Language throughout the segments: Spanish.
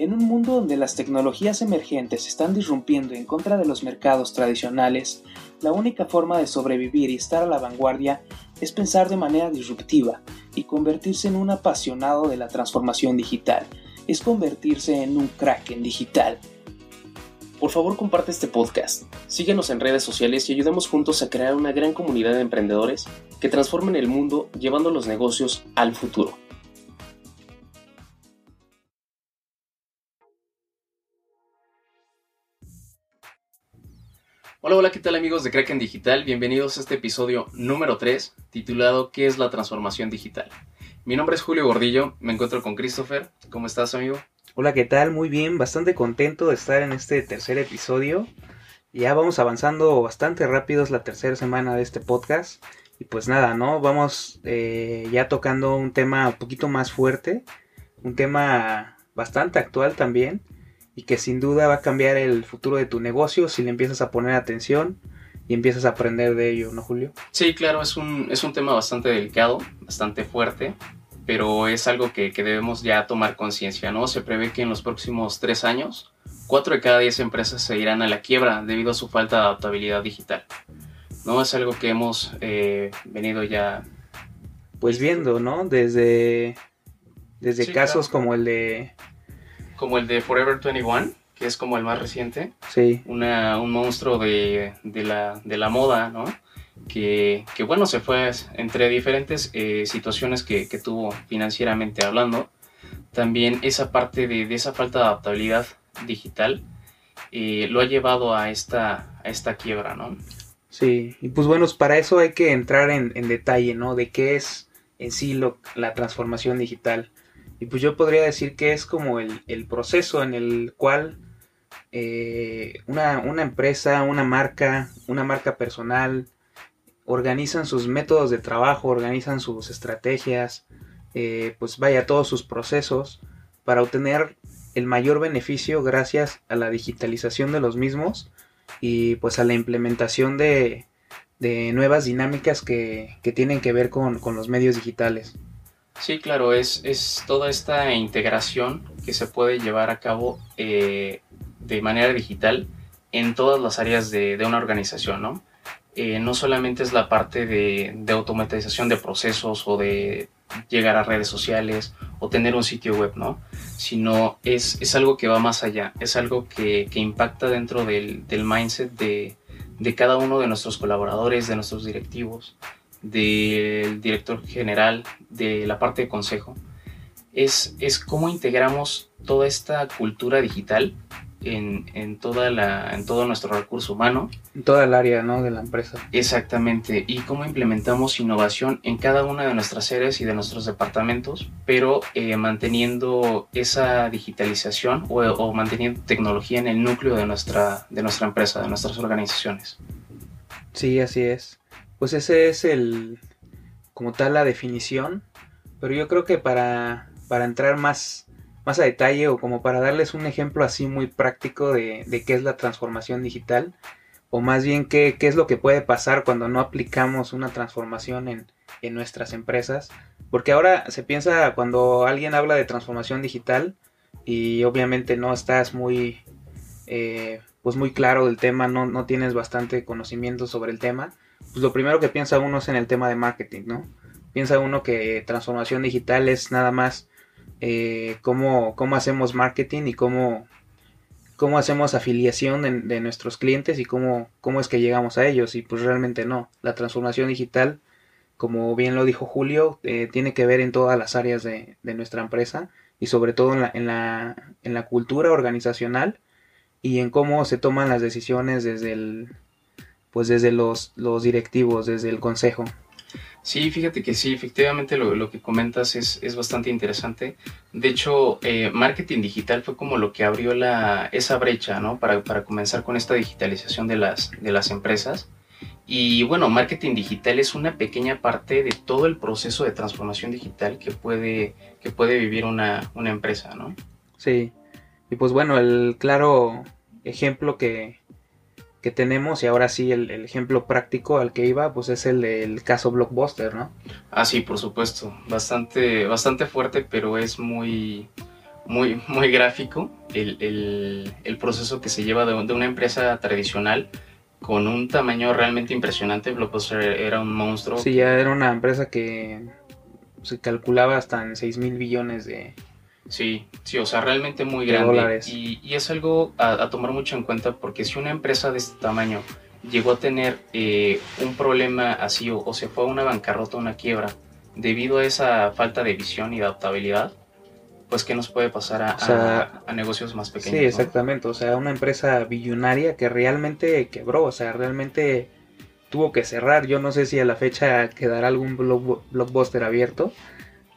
En un mundo donde las tecnologías emergentes están disrumpiendo en contra de los mercados tradicionales, la única forma de sobrevivir y estar a la vanguardia es pensar de manera disruptiva y convertirse en un apasionado de la transformación digital, es convertirse en un crack en digital. Por favor comparte este podcast, síguenos en redes sociales y ayudemos juntos a crear una gran comunidad de emprendedores que transformen el mundo llevando los negocios al futuro. Hola, hola, ¿qué tal amigos de Kraken Digital? Bienvenidos a este episodio número 3 titulado ¿Qué es la transformación digital? Mi nombre es Julio Gordillo, me encuentro con Christopher. ¿Cómo estás amigo? Hola, ¿qué tal? Muy bien, bastante contento de estar en este tercer episodio. Ya vamos avanzando bastante rápido, es la tercera semana de este podcast. Y pues nada, ¿no? Vamos eh, ya tocando un tema un poquito más fuerte, un tema bastante actual también y que sin duda va a cambiar el futuro de tu negocio si le empiezas a poner atención y empiezas a aprender de ello, ¿no, Julio? Sí, claro, es un, es un tema bastante delicado, bastante fuerte, pero es algo que, que debemos ya tomar conciencia, ¿no? Se prevé que en los próximos tres años, cuatro de cada diez empresas se irán a la quiebra debido a su falta de adaptabilidad digital. ¿No? Es algo que hemos eh, venido ya... Pues viendo, ¿no? Desde, desde casos como el de como el de Forever 21, que es como el más reciente. Sí. Una, un monstruo de, de, la, de la moda, ¿no? Que, que, bueno, se fue entre diferentes eh, situaciones que, que, tuvo financieramente hablando. También esa parte de, de esa falta de adaptabilidad digital eh, lo ha llevado a esta, a esta quiebra, ¿no? Sí, y pues bueno, para eso hay que entrar en, en detalle, ¿no? De qué es en sí lo, la transformación digital. Y pues yo podría decir que es como el, proceso en el cual eh, una, empresa, una marca, una marca personal, organizan sus métodos de trabajo, organizan sus estrategias, eh, pues vaya, todos sus procesos para obtener el mayor beneficio gracias a la digitalización de los mismos y pues a la implementación de, nuevas dinámicas que, tienen que ver con los medios digitales. Sí, claro, es, es toda esta integración que se puede llevar a cabo eh, de manera digital en todas las áreas de, una organización, ¿no? Eh, no solamente es la parte de, automatización de procesos o de llegar a redes sociales o tener un sitio web, ¿no? Sino es, algo que va más allá, es algo que, impacta dentro del, del mindset de, de, cada uno de nuestros colaboradores, de nuestros directivos, del director general, de la parte de consejo, es, es cómo integramos toda esta cultura digital en, en, toda la, en todo nuestro recurso humano. En toda el área ¿no? de la empresa. Exactamente, y cómo implementamos innovación en cada una de nuestras áreas y de nuestros departamentos, pero eh, manteniendo esa digitalización o, o, manteniendo tecnología en el núcleo de nuestra, de nuestra empresa, de nuestras organizaciones. Sí, así es pues ese es el, como tal, la definición. Pero yo creo que para, para entrar más, más a detalle o como para darles un ejemplo así muy práctico de, de qué es la transformación digital, o más bien qué, qué, es lo que puede pasar cuando no aplicamos una transformación en, en nuestras empresas. Porque ahora se piensa cuando alguien habla de transformación digital y obviamente no estás muy, eh, pues muy claro del tema, no, no tienes bastante conocimiento sobre el tema, pues lo primero que piensa uno es en el tema de marketing, ¿no? Piensa uno que transformación digital es nada más eh, cómo, hacemos marketing y cómo, cómo hacemos afiliación de, nuestros clientes y cómo, cómo es que llegamos a ellos. Y pues realmente no. La transformación digital, como bien lo dijo Julio, eh, tiene que ver en todas las áreas de, nuestra empresa y sobre todo en, la, en la cultura organizacional y en cómo se toman las decisiones desde el, pues desde los, los directivos, desde el consejo. Sí, fíjate que sí, efectivamente lo, lo que comentas es, es, bastante interesante. De hecho, eh, marketing digital fue como lo que abrió la, esa brecha, ¿no? Para, para, comenzar con esta digitalización de las, de las empresas. Y bueno, marketing digital es una pequeña parte de todo el proceso de transformación digital que puede, que puede vivir una, una empresa, ¿no? Sí, y pues bueno, el claro ejemplo que, que tenemos y ahora sí el, ejemplo práctico al que iba pues es el del caso Blockbuster, ¿no? Ah, sí, por supuesto, bastante, bastante fuerte, pero es muy, muy, muy gráfico el, proceso que se lleva de, una empresa tradicional con un tamaño realmente impresionante. Blockbuster era un monstruo. Sí, ya era una empresa que se calculaba hasta en 6 mil billones de... Sí, sí, o sea, realmente muy grande. Y, es algo a, tomar mucho en cuenta porque si una empresa de este tamaño llegó a tener eh, un problema así o, se fue a una bancarrota, una quiebra, debido a esa falta de visión y de adaptabilidad, pues qué nos puede pasar a, a, negocios más pequeños. Sí, exactamente. O sea, una empresa billonaria que realmente quebró, o sea, realmente tuvo que cerrar. Yo no sé si a la fecha quedará algún blockbuster abierto,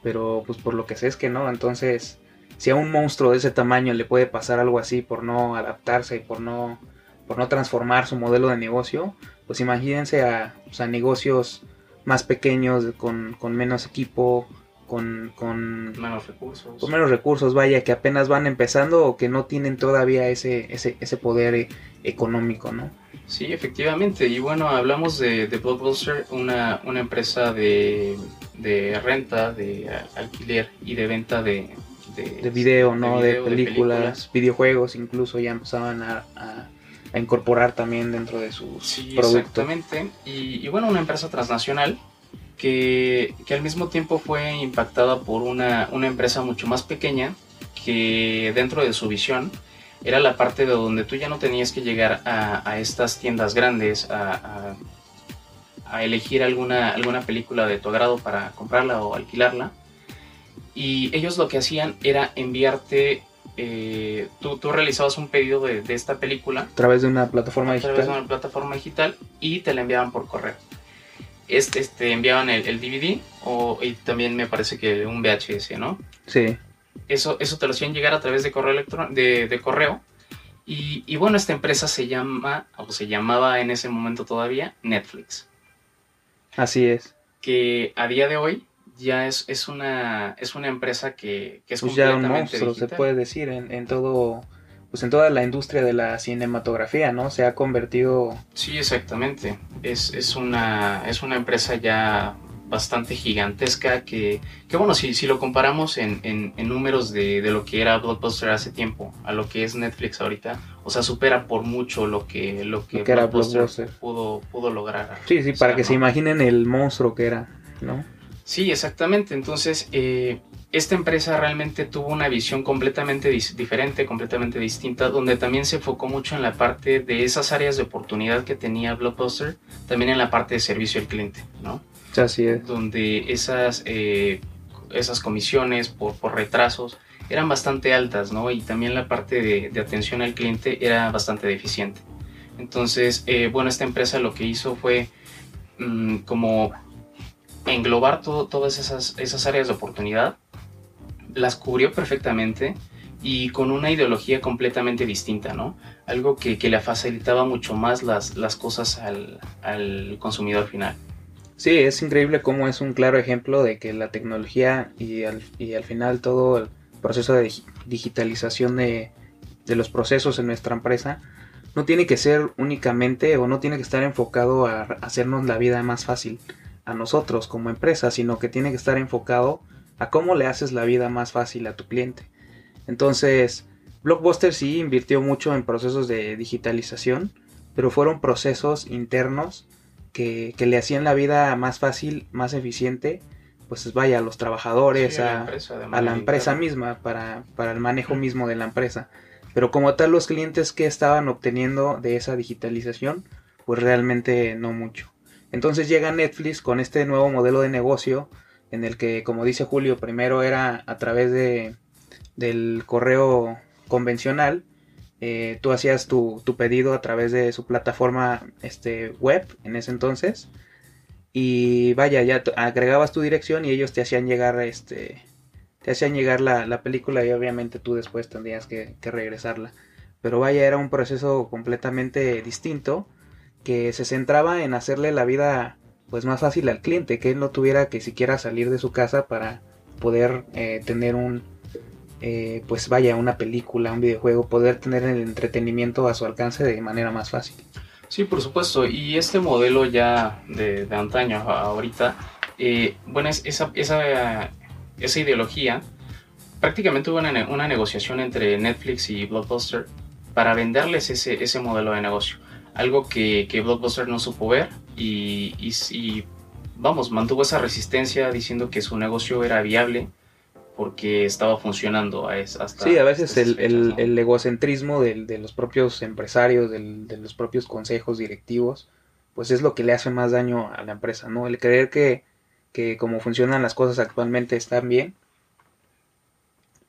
pero pues por lo que sé es que no. Entonces, si a un monstruo de ese tamaño le puede pasar algo así por no adaptarse y por no, por no transformar su modelo de negocio, pues imagínense a, a negocios más pequeños, con, con menos equipo, con, menos recursos. Con menos recursos, vaya, que apenas van empezando o que no tienen todavía ese, ese, ese poder eh, económico, ¿no? Sí, efectivamente. Y bueno, hablamos de, de Blockbuster, una, una empresa de, de, renta, de alquiler y de venta de... De, video, ¿no? De, películas, videojuegos, incluso ya empezaban a, a, incorporar también dentro de sus sí, Exactamente. Y, y bueno, una empresa transnacional que, al mismo tiempo fue impactada por una, empresa mucho más pequeña que dentro de su visión era la parte de donde tú ya no tenías que llegar a, estas tiendas grandes a, elegir alguna, alguna película de tu agrado para comprarla o alquilarla. Y ellos lo que hacían era enviarte, eh, tú, realizabas un pedido de, de, esta película. A través de una plataforma digital. A través de una plataforma digital y te la enviaban por correo este, este, enviaban el, DVD o, y también me parece que un VHS, ¿no? Sí. Eso, eso te lo hacían llegar a través de correo electrónico, de, correo. Y, bueno, esta empresa se llama, o se llamaba en ese momento todavía, Netflix. Así es. Que a día de hoy ya es, es, una, es una empresa que, es pues ya un monstruo, se puede decir, en, en todo pues en toda la industria de la cinematografía, ¿no? Se ha convertido... Sí, exactamente. Es, es, una, es una empresa ya bastante gigantesca que, que bueno, si, si lo comparamos en, en, números de, de, lo que era Blockbuster hace tiempo a lo que es Netflix ahorita, o sea, supera por mucho lo que, lo que, era Blockbuster pudo, pudo lograr. Sí, sí, para que se imaginen el monstruo que era, ¿no? Sí, exactamente. Entonces, eh, esta empresa realmente tuvo una visión completamente diferente, completamente distinta, donde también se enfocó mucho en la parte de esas áreas de oportunidad que tenía Blockbuster, también en la parte de servicio al cliente, ¿no? Así es. Donde esas, eh, esas comisiones por, por, retrasos eran bastante altas, ¿no? Y también la parte de, atención al cliente era bastante deficiente. Entonces, eh, bueno, esta empresa lo que hizo fue mm, como englobar todo, todas esas, esas áreas de oportunidad las cubrió perfectamente y con una ideología completamente distinta, ¿no? Algo que, le facilitaba mucho más las, las cosas al, consumidor final. Sí, es increíble cómo es un claro ejemplo de que la tecnología y al, y al final todo el proceso de digitalización de, de los procesos en nuestra empresa no tiene que ser únicamente o no tiene que estar enfocado a hacernos la vida más fácil a nosotros como empresa, sino que tiene que estar enfocado a cómo le haces la vida más fácil a tu cliente. Entonces, Blockbuster sí invirtió mucho en procesos de digitalización, pero fueron procesos internos que, le hacían la vida más fácil, más eficiente, pues vaya a los trabajadores, a, la empresa, misma, para, para, el manejo mismo de la empresa. Pero como tal, los clientes que estaban obteniendo de esa digitalización, pues realmente no mucho. Entonces llega Netflix con este nuevo modelo de negocio en el que, como dice Julio, primero era a través de, del correo convencional. Eh, tú hacías tu, pedido a través de su plataforma este, web en ese entonces. Y vaya, ya agregabas tu dirección y ellos te hacían llegar este. Te hacían llegar la, película y obviamente tú después tendrías que, que regresarla. Pero vaya, era un proceso completamente distinto que se centraba en hacerle la vida pues más fácil al cliente, que él no tuviera que siquiera salir de su casa para poder eh, tener un, eh, pues vaya, una película, un videojuego, poder tener el entretenimiento a su alcance de manera más fácil. Sí, por supuesto, y este modelo ya de, antaño ahorita, eh, bueno, esa, esa, esa ideología prácticamente hubo una, una, negociación entre Netflix y Blockbuster para venderles ese, ese modelo de negocio. Algo que, que Blockbuster no supo ver y, y, vamos, mantuvo esa resistencia diciendo que su negocio era viable porque estaba funcionando a hasta Sí, a veces el, el, egocentrismo de, de, los propios empresarios, de los propios consejos directivos, pues es lo que le hace más daño a la empresa, ¿no? El creer que, que como funcionan las cosas actualmente están bien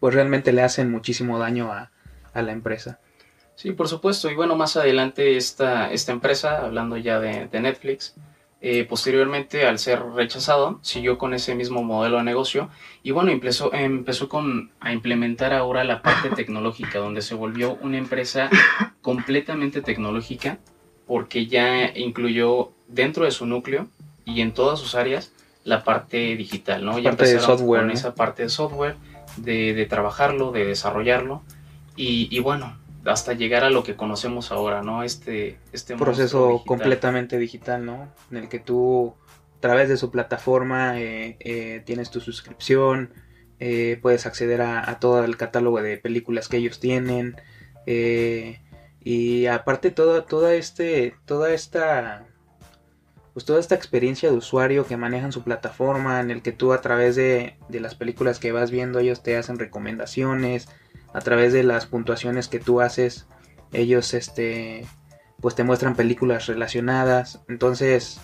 pues realmente le hacen muchísimo daño a, la empresa. Sí, por supuesto. Y bueno, más adelante esta, esta empresa, hablando ya de, Netflix, eh, posteriormente al ser rechazado, siguió con ese mismo modelo de negocio y bueno, empezó, empezó con, a implementar ahora la parte tecnológica, donde se volvió una empresa completamente tecnológica porque ya incluyó dentro de su núcleo y en todas sus áreas la parte digital, ¿no? Ya parte de software. Con esa parte de software de, trabajarlo, de desarrollarlo y, bueno, hasta llegar a lo que conocemos ahora, ¿no? Este, este proceso completamente digital, ¿no? En el que tú, a través de su plataforma, eh, eh, tienes tu suscripción, eh, puedes acceder a, todo el catálogo de películas que ellos tienen. y aparte todo, toda, este, toda esta pues toda esta experiencia de usuario que manejan su plataforma, en el que tú a través de, las películas que vas viendo ellos te hacen recomendaciones, a través de las puntuaciones que tú haces, ellos este pues te muestran películas relacionadas. Entonces,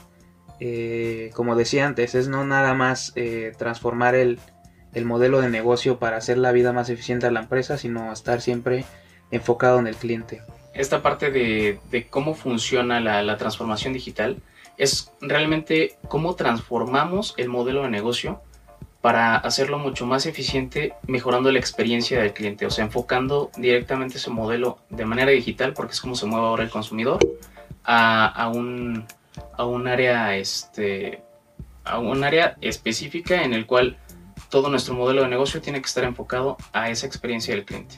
eh, como decía antes, es no nada más eh, transformar el, modelo de negocio para hacer la vida más eficiente a la empresa, sino estar siempre enfocado en el cliente. Esta parte de, cómo funciona la transformación digital es realmente cómo transformamos el modelo de negocio para hacerlo mucho más eficiente, mejorando la experiencia del cliente, o sea, enfocando directamente ese modelo de manera digital, porque es como se mueve ahora el consumidor, a, un, a un área este, a un área específica en el cual todo nuestro modelo de negocio tiene que estar enfocado a esa experiencia del cliente.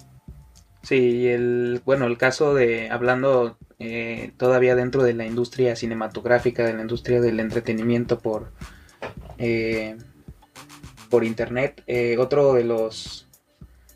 Sí, el, bueno, el caso de, hablando eh, todavía dentro de la industria cinematográfica, de la industria del entretenimiento por, eh, por internet, eh, otro de los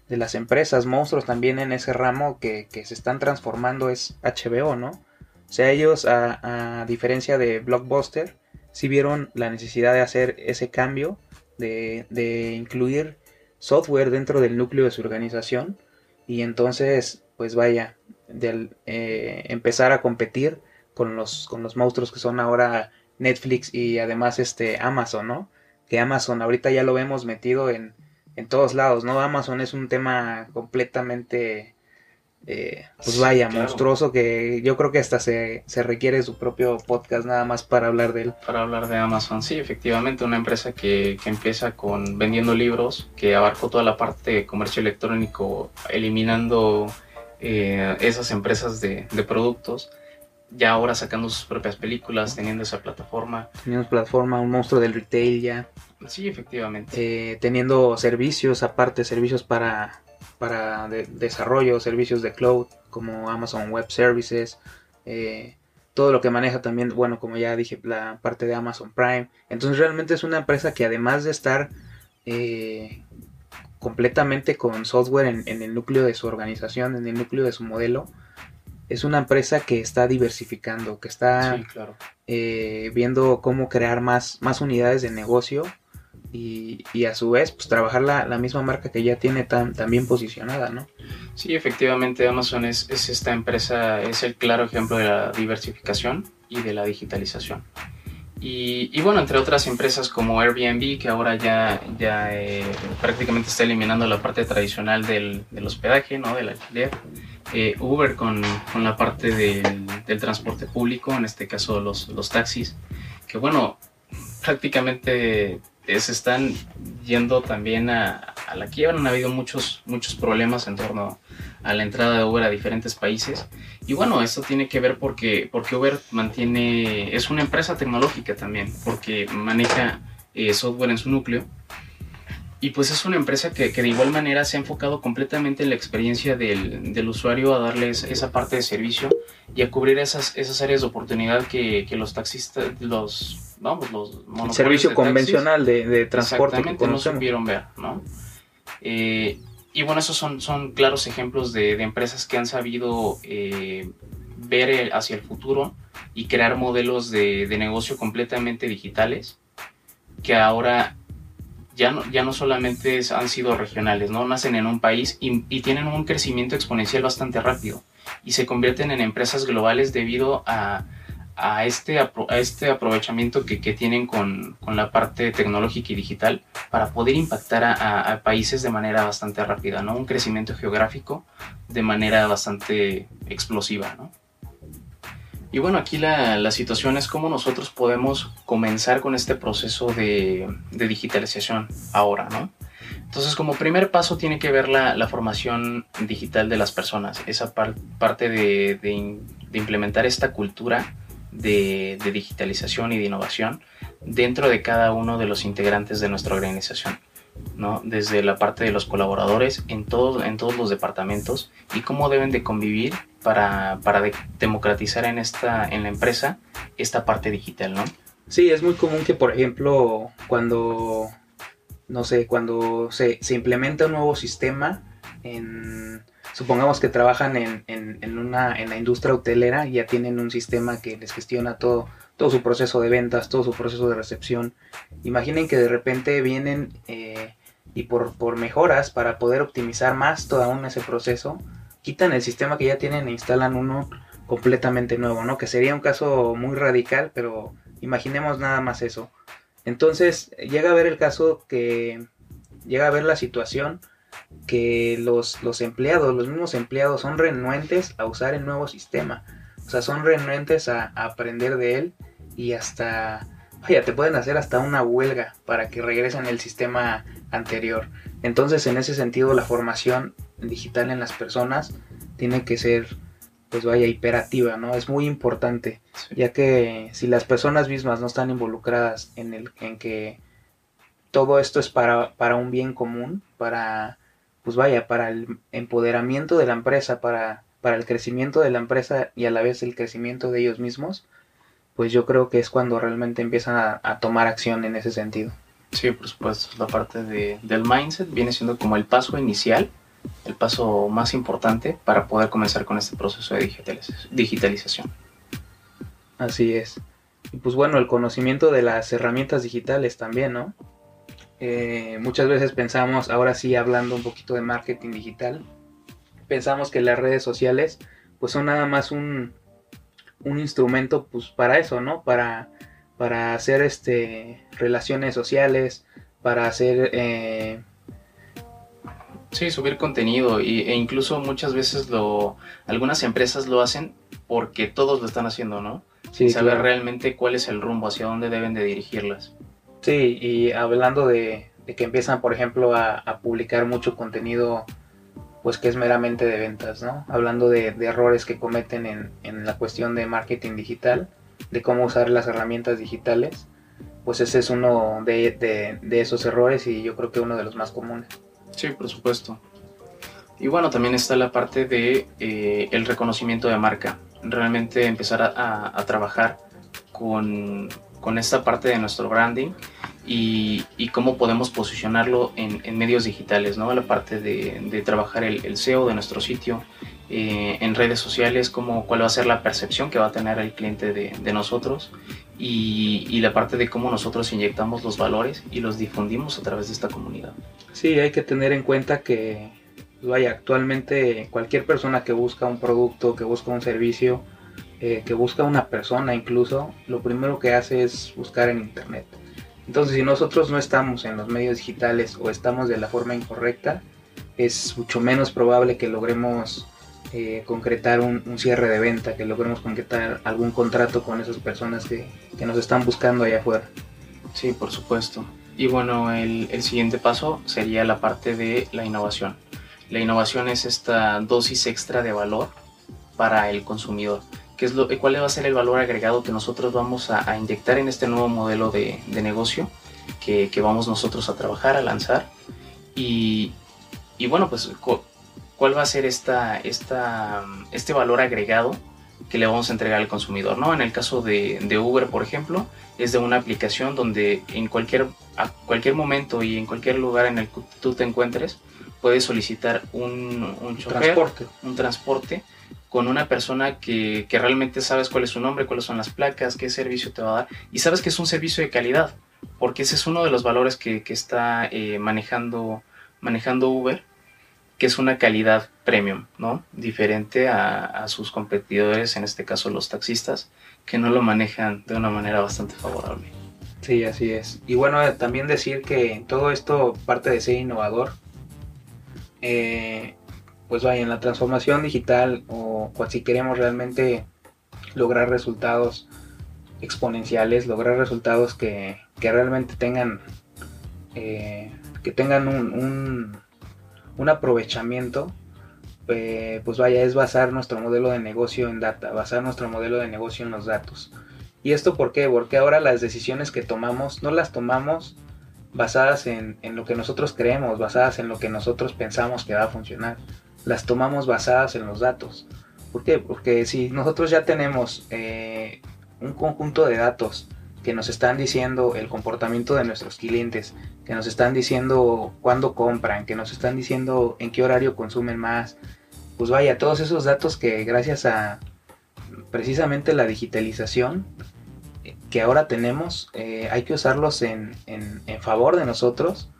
de las empresas monstruos también en ese ramo que, se están transformando es HBO, ¿no? O sea, ellos, a, a diferencia de Blockbuster, sí vieron la necesidad de hacer ese cambio, de, de incluir software dentro del núcleo de su organización y entonces, pues vaya, de eh, empezar a competir con los, con los monstruos que son ahora Netflix y además este Amazon, ¿no? Que Amazon ahorita ya lo vemos metido en, en todos lados, ¿no? Amazon es un tema completamente eh, pues vaya, monstruoso que yo creo que hasta se, requiere su propio podcast nada más para hablar de él. Para hablar de Amazon, sí, efectivamente, una empresa que, empieza con vendiendo libros, que abarcó toda la parte de comercio electrónico, eliminando eh, esas empresas de, productos, ya ahora sacando sus propias películas, teniendo esa plataforma. Teniendo plataforma, un monstruo del retail ya. Sí, efectivamente. Eh, teniendo servicios, aparte, servicios para para desarrollo, servicios de cloud como Amazon Web Services, eh, todo lo que maneja también, bueno, como ya dije, la parte de Amazon Prime. Entonces realmente es una empresa que además de estar eh, completamente con software en, el núcleo de su organización, en el núcleo de su modelo, es una empresa que está diversificando, que está eh, viendo cómo crear más, más unidades de negocio y, a su vez pues trabajar la, misma marca que ya tiene tan, bien posicionada, ¿no? Sí, efectivamente Amazon es, esta empresa, es el claro ejemplo de la diversificación y de la digitalización. Y, bueno, entre otras empresas como Airbnb, que ahora ya, ya eh, prácticamente está eliminando la parte tradicional del, hospedaje, ¿no? del alquiler. Eh, Uber con, con, la parte del, del, transporte público, en este caso los, los taxis, que bueno, prácticamente se están yendo también a, la quiebra. Han habido muchos, muchos problemas en torno a la entrada de Uber a diferentes países. Y bueno, esto tiene que ver porque, porque Uber mantiene, es una empresa tecnológica también, porque maneja eh, software en su núcleo. Y pues es una empresa que, que, de igual manera se ha enfocado completamente en la experiencia del, del, usuario, a darles esa parte de servicio y a cubrir esas, esas áreas de oportunidad que, que los taxistas, los vamos, los servicio convencional de, de, transporte que no supieron ver, ¿no? Eh, y bueno, esos son, son claros ejemplos de, empresas que han sabido eh, ver hacia el futuro y crear modelos de, negocio completamente digitales que ahora ya no, ya no solamente han sido regionales, ¿no? Nacen en un país y, tienen un crecimiento exponencial bastante rápido y se convierten en empresas globales debido a, a este, a este aprovechamiento que, que tienen con, con, la parte tecnológica y digital para poder impactar a, a, países de manera bastante rápida, ¿no? Un crecimiento geográfico de manera bastante explosiva, ¿no? Y bueno, aquí la, la situación es cómo nosotros podemos comenzar con este proceso de, de digitalización ahora, ¿no? Entonces, como primer paso tiene que ver la, la formación digital de las personas, esa parte de, de, de implementar esta cultura de, digitalización y de innovación dentro de cada uno de los integrantes de nuestra organización. ¿no? desde la parte de los colaboradores en, todos en todos los departamentos y cómo deben de convivir para, para democratizar en, esta, en la empresa esta parte digital, ¿no? Sí, es muy común que, por ejemplo, cuando, no sé, cuando se, se implementa un nuevo sistema en, supongamos que trabajan en, en, una, en la industria hotelera y ya tienen un sistema que les gestiona todo, todo su proceso de ventas, todo su proceso de recepción. Imaginen que de repente vienen eh, y por, por mejoras para poder optimizar más todo aún ese proceso, quitan el sistema que ya tienen e instalan uno completamente nuevo, ¿no? Que sería un caso muy radical, pero imaginemos nada más eso. Entonces llega a ver el caso que llega a ver la situación que los, los empleados, los mismos empleados son renuentes a usar el nuevo sistema. O sea, son renuentes a, aprender de él y hasta, vaya, te pueden hacer hasta una huelga para que regresen el sistema anterior. Entonces, en ese sentido, la formación digital en las personas tiene que ser, pues vaya, hiperativa, ¿no? Es muy importante, ya que si las personas mismas no están involucradas en, el, en que todo esto es para, para un bien común, para pues vaya, para el empoderamiento de la empresa, para, para el crecimiento de la empresa y a la vez el crecimiento de ellos mismos, pues yo creo que es cuando realmente empiezan a, tomar acción en ese sentido. Sí, por supuesto, la parte de, del mindset viene siendo como el paso inicial, el paso más importante para poder comenzar con este proceso de digitalización. Así es. Y pues bueno, el conocimiento de las herramientas digitales también, ¿no? Eh, muchas veces pensamos, ahora sí hablando un poquito de marketing digital, pensamos que las redes sociales pues son nada más un, un instrumento pues para eso, ¿no? Para, para hacer este, relaciones sociales, para hacer... Eh... Sí, subir contenido e incluso muchas veces lo, algunas empresas lo hacen porque todos lo están haciendo, ¿no? Sin saber realmente cuál es el rumbo, hacia dónde deben de dirigirlas. Sí, y hablando de, que empiezan, por ejemplo, a, publicar mucho contenido, pues que es meramente de ventas, ¿no? Hablando de, errores que cometen en, la cuestión de marketing digital, de cómo usar las herramientas digitales, pues ese es uno de, esos errores y yo creo que uno de los más comunes. Sí, por supuesto. Y bueno, también está la parte de eh, el reconocimiento de marca. Realmente empezar a, a trabajar con, con esta parte de nuestro branding y, y cómo podemos posicionarlo en, en, medios digitales, ¿no? La parte de, de trabajar el, el, SEO de nuestro sitio, eh, en redes sociales, cómo, cuál va a ser la percepción que va a tener el cliente de, de nosotros y, y, la parte de cómo nosotros inyectamos los valores y los difundimos a través de esta comunidad. Sí, hay que tener en cuenta que, vaya, actualmente cualquier persona que busca un producto, que busca un servicio, eh, que busca una persona incluso, lo primero que hace es buscar en internet. Entonces si nosotros no estamos en los medios digitales o estamos de la forma incorrecta, es mucho menos probable que logremos eh, concretar un, cierre de venta, que logremos concretar algún contrato con esas personas que, que, nos están buscando allá afuera. Sí, por supuesto. Y bueno, el, el siguiente paso sería la parte de la innovación. La innovación es esta dosis extra de valor para el consumidor es lo, cuál va a ser el valor agregado que nosotros vamos a, inyectar en este nuevo modelo de, negocio que, vamos nosotros a trabajar, a lanzar. Y, bueno, pues cuál va a ser esta, esta, este valor agregado que le vamos a entregar al consumidor. ¿no? En el caso de, Uber, por ejemplo, es de una aplicación donde en cualquier, a cualquier momento y en cualquier lugar en el que tú te encuentres, puede solicitar un, un chofer, Transporte. un transporte con una persona que, que realmente sabes cuál es su nombre, cuáles son las placas, qué servicio te va a dar y sabes que es un servicio de calidad, porque ese es uno de los valores que, que está eh, manejando, manejando Uber, que es una calidad premium, ¿no? Diferente a, a sus competidores, en este caso los taxistas, que no lo manejan de una manera bastante favorable. Sí, así es. Y bueno, también decir que todo esto parte de ser innovador. Eh, pues vaya, en la transformación digital o, o si queremos realmente lograr resultados exponenciales, lograr resultados que, que realmente tengan eh, que tengan un, un, aprovechamiento, eh, pues vaya, es basar nuestro modelo de negocio en data, basar nuestro modelo de negocio en los datos. ¿Y esto por qué? Porque ahora las decisiones que tomamos no las tomamos basadas en, en, lo que nosotros creemos, basadas en lo que nosotros pensamos que va a funcionar. Las tomamos basadas en los datos. ¿Por qué? Porque si nosotros ya tenemos eh, un conjunto de datos que nos están diciendo el comportamiento de nuestros clientes, que nos están diciendo cuándo compran, que nos están diciendo en qué horario consumen más, pues vaya, todos esos datos que gracias a precisamente la digitalización que ahora tenemos, eh, hay que usarlos en, en, en, favor de nosotros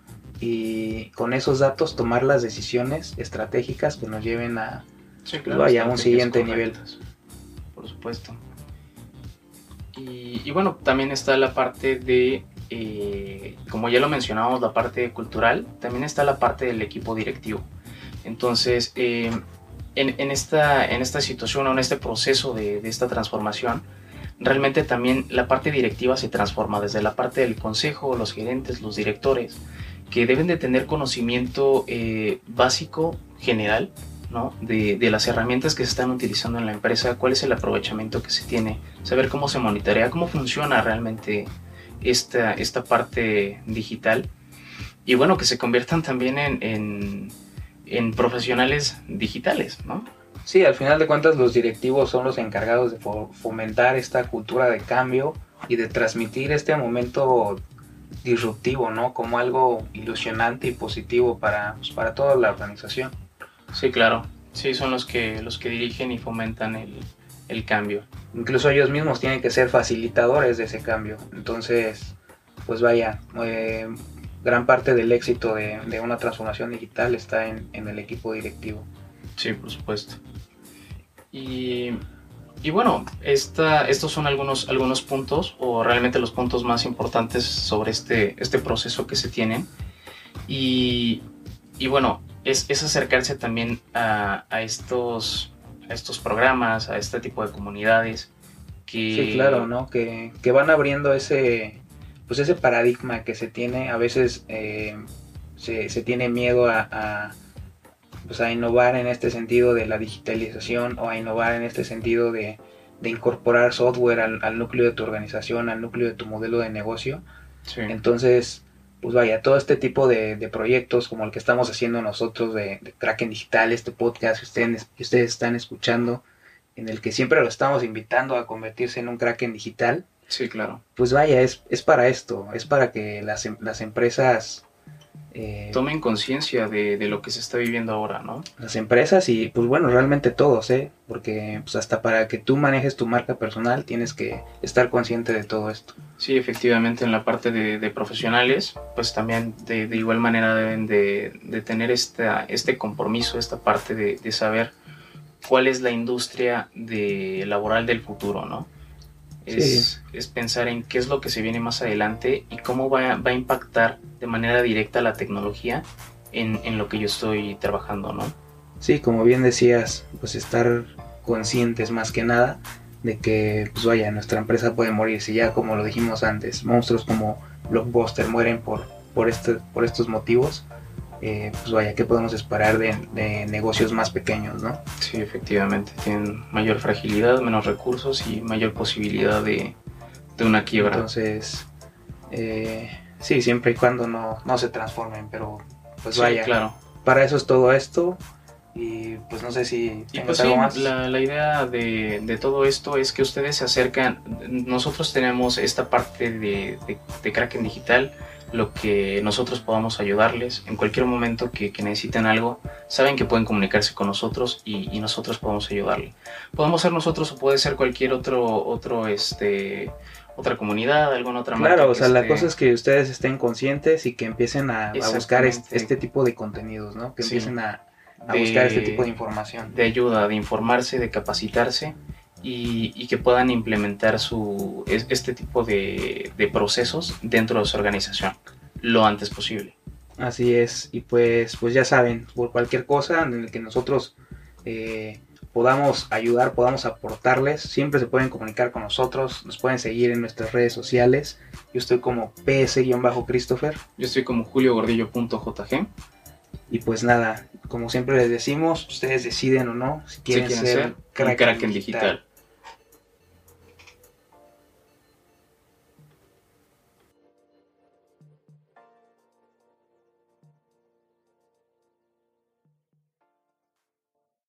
y con esos datos tomar las decisiones estratégicas que nos lleven a, Sí, pues vaya, a un siguiente nivel. Por supuesto. Y, y, bueno, también está la parte de, eh, como ya lo mencionamos, la parte cultural, también está la parte del equipo directivo. Entonces, eh, en, en, esta, en esta situación o en este proceso de, de esta transformación, realmente también la parte directiva se transforma desde la parte del consejo, los gerentes, los directores, que deben de tener conocimiento eh, básico, general, ¿no? de, las herramientas que se están utilizando en la empresa, cuál es el aprovechamiento que se tiene, saber cómo se monitorea, cómo funciona realmente esta, esta parte digital. Y bueno, que se conviertan también en, en, en profesionales digitales, ¿no? Sí, al final de cuentas los directivos son los encargados de fomentar esta cultura de cambio y de transmitir este momento disruptivo, ¿no? Como algo ilusionante y positivo para, pues, para toda la organización. Sí, claro. Sí, son los que, los que dirigen y fomentan el, el cambio. Incluso ellos mismos tienen que ser facilitadores de ese cambio. Entonces, pues vaya, eh, gran parte del éxito de, de una transformación digital está en, en el equipo directivo. Sí, por supuesto. Y, y bueno, estos son algunos, algunos puntos o realmente los puntos más importantes sobre este, este proceso que se tienen. Y, y bueno, es, es, acercarse también a, a, estos, estos programas, a este tipo de comunidades. Que... Sí, claro, ¿no? Que, que van abriendo ese, pues ese paradigma que se tiene. A veces eh, se, se, tiene miedo a pues a innovar en este sentido de la digitalización o a innovar en este sentido de, de incorporar software al, al, núcleo de tu organización, al núcleo de tu modelo de negocio. Sí. Entonces, pues vaya, todo este tipo de, de, proyectos como el que estamos haciendo nosotros de, de Kraken Digital, este podcast que ustedes, que ustedes están escuchando, en el que siempre lo estamos invitando a convertirse en un Kraken Digital. Sí, claro. Pues vaya, es, es para esto, es para que las, las empresas eh, tomen conciencia de, de, lo que se está viviendo ahora, ¿no? Las empresas y pues bueno, realmente todos, ¿eh? Porque pues hasta para que tú manejes tu marca personal tienes que estar consciente de todo esto. Sí, efectivamente en la parte de, de profesionales, pues también de, de igual manera deben de, de, tener esta, este compromiso, esta parte de, de saber cuál es la industria de laboral del futuro, ¿no? Es, sí. es, pensar en qué es lo que se viene más adelante y cómo va, va a impactar de manera directa la tecnología en, en, lo que yo estoy trabajando, ¿no? Sí, como bien decías, pues estar conscientes más que nada de que, pues vaya, nuestra empresa puede morir si ya, como lo dijimos antes, monstruos como Blockbuster mueren por, por, este, por estos motivos. Eh, pues vaya, ¿qué podemos esperar de, de, negocios más pequeños, no? Sí, efectivamente, tienen mayor fragilidad, menos recursos y mayor posibilidad de, de una quiebra. Entonces, eh, sí, siempre y cuando no, no se transformen, pero pues sí, vaya, claro. para eso es todo esto. Y pues no sé si y pues algo sí, más. La, la idea de, de, todo esto es que ustedes se acercan. Nosotros tenemos esta parte de, de, de Kraken Digital, lo que nosotros podamos ayudarles en cualquier momento que, necesiten algo. Saben que pueden comunicarse con nosotros y, nosotros podemos ayudarle. Podemos ser nosotros o puede ser cualquier otro, otro, este, otra comunidad, alguna otra marca. Claro, o sea, la cosa es que ustedes estén conscientes y que empiecen a, buscar este, tipo de contenidos, ¿no? Que empiecen a, buscar este tipo de información. De ayuda, de informarse, de capacitarse y, que puedan implementar su, este tipo de, procesos dentro de su organización lo antes posible. Así es, y pues, pues ya saben, por cualquier cosa en el que nosotros eh, podamos ayudar, podamos aportarles, siempre se pueden comunicar con nosotros, nos pueden seguir en nuestras redes sociales. Yo estoy como ps-christopher. Yo estoy como juliogordillo.jg. Y pues nada, como siempre les decimos, ustedes deciden o no si quieren, ser, crack, digital.